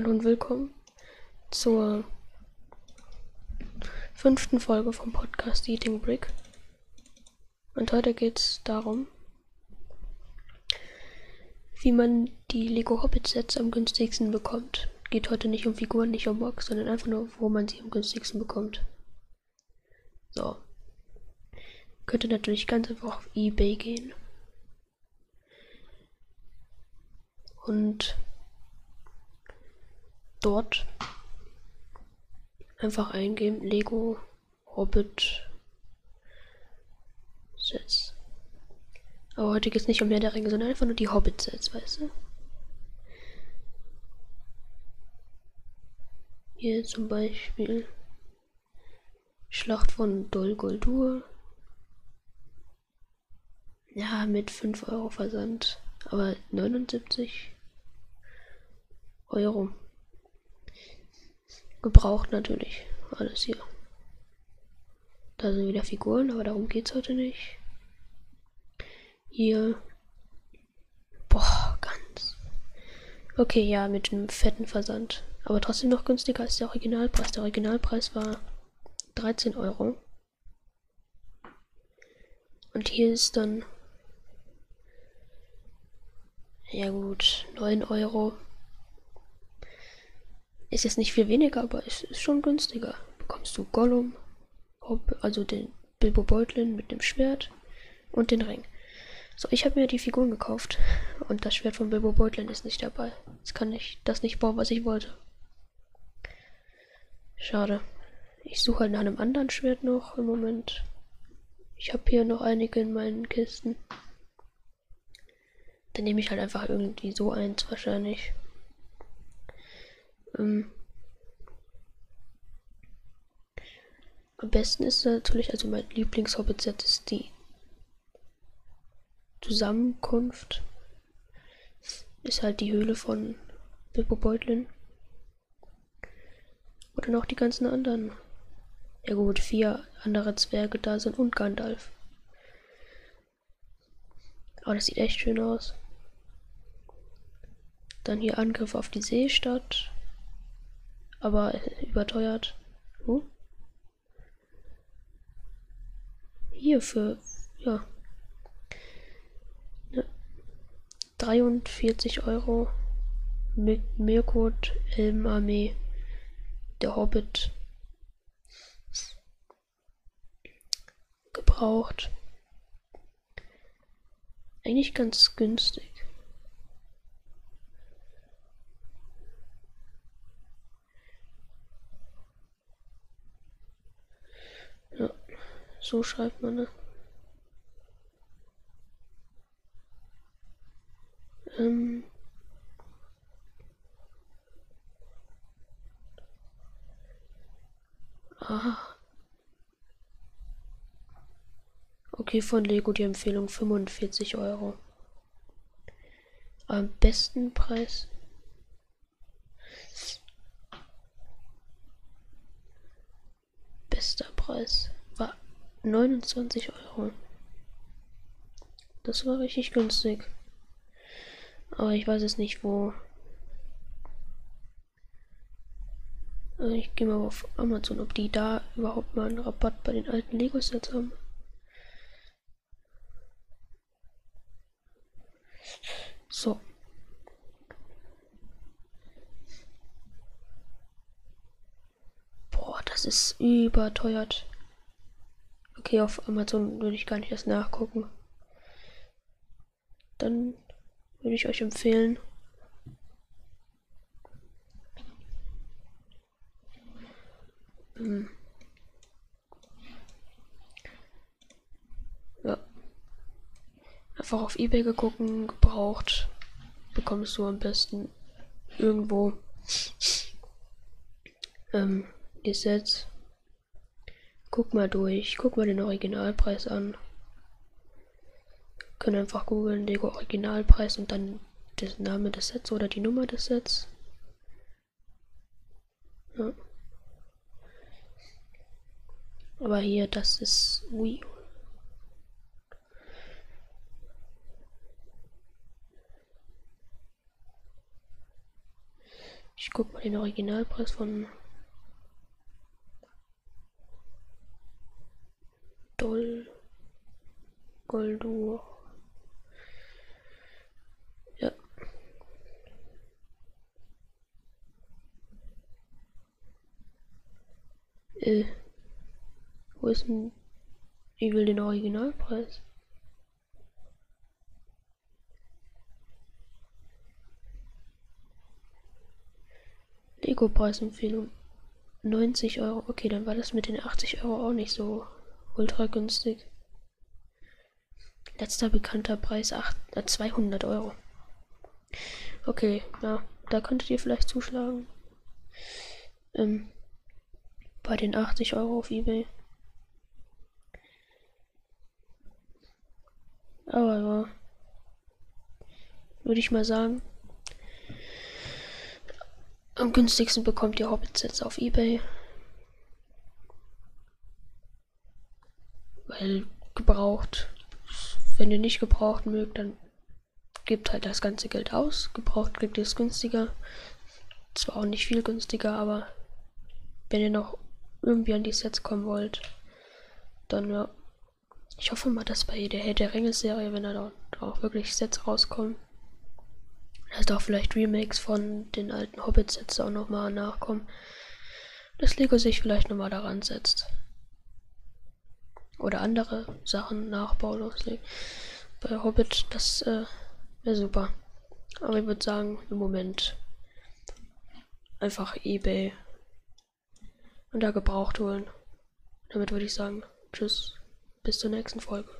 Hallo und willkommen zur fünften Folge vom Podcast Eating Brick. Und heute geht es darum, wie man die Lego Hobbit Sets am günstigsten bekommt. Geht heute nicht um Figuren, nicht um Box, sondern einfach nur, wo man sie am günstigsten bekommt. So. Könnte natürlich ganz einfach auf Ebay gehen. Und dort einfach eingeben Lego Hobbit Sets. Aber heute geht es nicht um mehr der Ringe, sondern einfach nur die Hobbit Sets, weißt du? Hier zum Beispiel Schlacht von Dol Guldur. Ja, mit 5 Euro Versand. Aber 79 Euro. Gebraucht natürlich. Alles hier. Da sind wieder Figuren, aber darum geht's heute nicht. Hier. Boah, ganz. Okay, ja, mit einem fetten Versand. Aber trotzdem noch günstiger als der Originalpreis. Der Originalpreis war 13 Euro. Und hier ist dann. Ja gut, 9 Euro. Ist jetzt nicht viel weniger, aber es ist schon günstiger. Bekommst du Gollum, also den Bilbo Beutlin mit dem Schwert und den Ring. So, ich habe mir die Figuren gekauft und das Schwert von Bilbo Beutlin ist nicht dabei. Jetzt kann ich das nicht bauen, was ich wollte. Schade. Ich suche halt nach einem anderen Schwert noch im Moment. Ich habe hier noch einige in meinen Kisten. Dann nehme ich halt einfach irgendwie so eins wahrscheinlich. Ähm, am besten ist natürlich, also mein Lieblings-Hobbit-Set ist die Zusammenkunft. Ist halt die Höhle von Bilbo Beutlin. Oder noch die ganzen anderen. Ja gut, vier andere Zwerge da sind und Gandalf. Aber das sieht echt schön aus. Dann hier Angriff auf die Seestadt aber überteuert. Huh? Hier für, ja, 43 Euro mit Mirkot Elmarmee, der Hobbit, gebraucht. Eigentlich ganz günstig. So schreibt man, ne? Ähm. Aha. Okay, von Lego die Empfehlung 45 Euro. Am besten Preis. Bester Preis. 29 Euro. Das war richtig günstig. Aber ich weiß es nicht wo. Also ich gehe mal auf Amazon, ob die da überhaupt mal einen Rabatt bei den alten Lego-Sets haben. So. Boah, das ist überteuert. Okay, auf Amazon würde ich gar nicht erst nachgucken. Dann würde ich euch empfehlen. Hm. Ja. Einfach auf Ebay geguckt, gebraucht. Bekommst du am besten irgendwo ähm, Gesetz. Guck mal durch, guck mal den Originalpreis an. Können einfach googeln Lego Originalpreis und dann der Name des Sets oder die Nummer des Sets. Ja. Aber hier, das ist Wii. Ich guck mal den Originalpreis von Goldur. Ja. Äh. Wo ist denn. Ich will den Originalpreis. Lego-Preisempfehlung. 90 Euro. Okay, dann war das mit den 80 Euro auch nicht so ultra günstig. Letzter bekannter Preis 8, äh, 200 Euro. Okay, ja, da könntet ihr vielleicht zuschlagen. Ähm, bei den 80 Euro auf Ebay. Aber ja, würde ich mal sagen, am günstigsten bekommt ihr Hobbit-Sets auf Ebay. Weil gebraucht. Wenn ihr nicht gebraucht mögt, dann gebt halt das ganze Geld aus. Gebraucht kriegt ihr es günstiger. Zwar auch nicht viel günstiger, aber wenn ihr noch irgendwie an die Sets kommen wollt, dann ja. Ich hoffe mal, dass bei der Herr der Ringe-Serie, wenn da auch wirklich Sets rauskommen, dass da auch vielleicht Remakes von den alten Hobbit-Sets auch nochmal nachkommen. Dass Lego sich vielleicht nochmal daran setzt. Oder andere Sachen nachbaut Bei Hobbit, das äh, wäre super. Aber ich würde sagen, im Moment einfach eBay und da gebraucht holen. Damit würde ich sagen, tschüss, bis zur nächsten Folge.